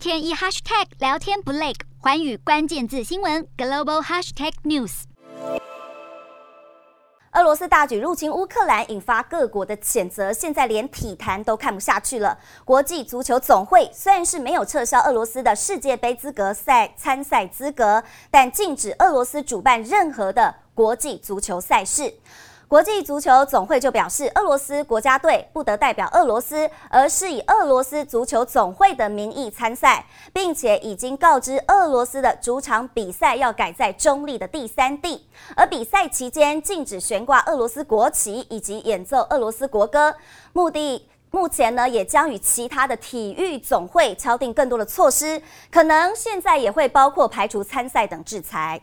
天一 hashtag 聊天不累，寰宇关键字新闻 global hashtag news。俄罗斯大举入侵乌克兰，引发各国的谴责，现在连体坛都看不下去了。国际足球总会虽然是没有撤销俄罗斯的世界杯资格赛参赛资格，但禁止俄罗斯主办任何的国际足球赛事。国际足球总会就表示，俄罗斯国家队不得代表俄罗斯，而是以俄罗斯足球总会的名义参赛，并且已经告知俄罗斯的主场比赛要改在中立的第三地，而比赛期间禁止悬挂俄罗斯国旗以及演奏俄罗斯国歌。目的目前呢，也将与其他的体育总会敲定更多的措施，可能现在也会包括排除参赛等制裁。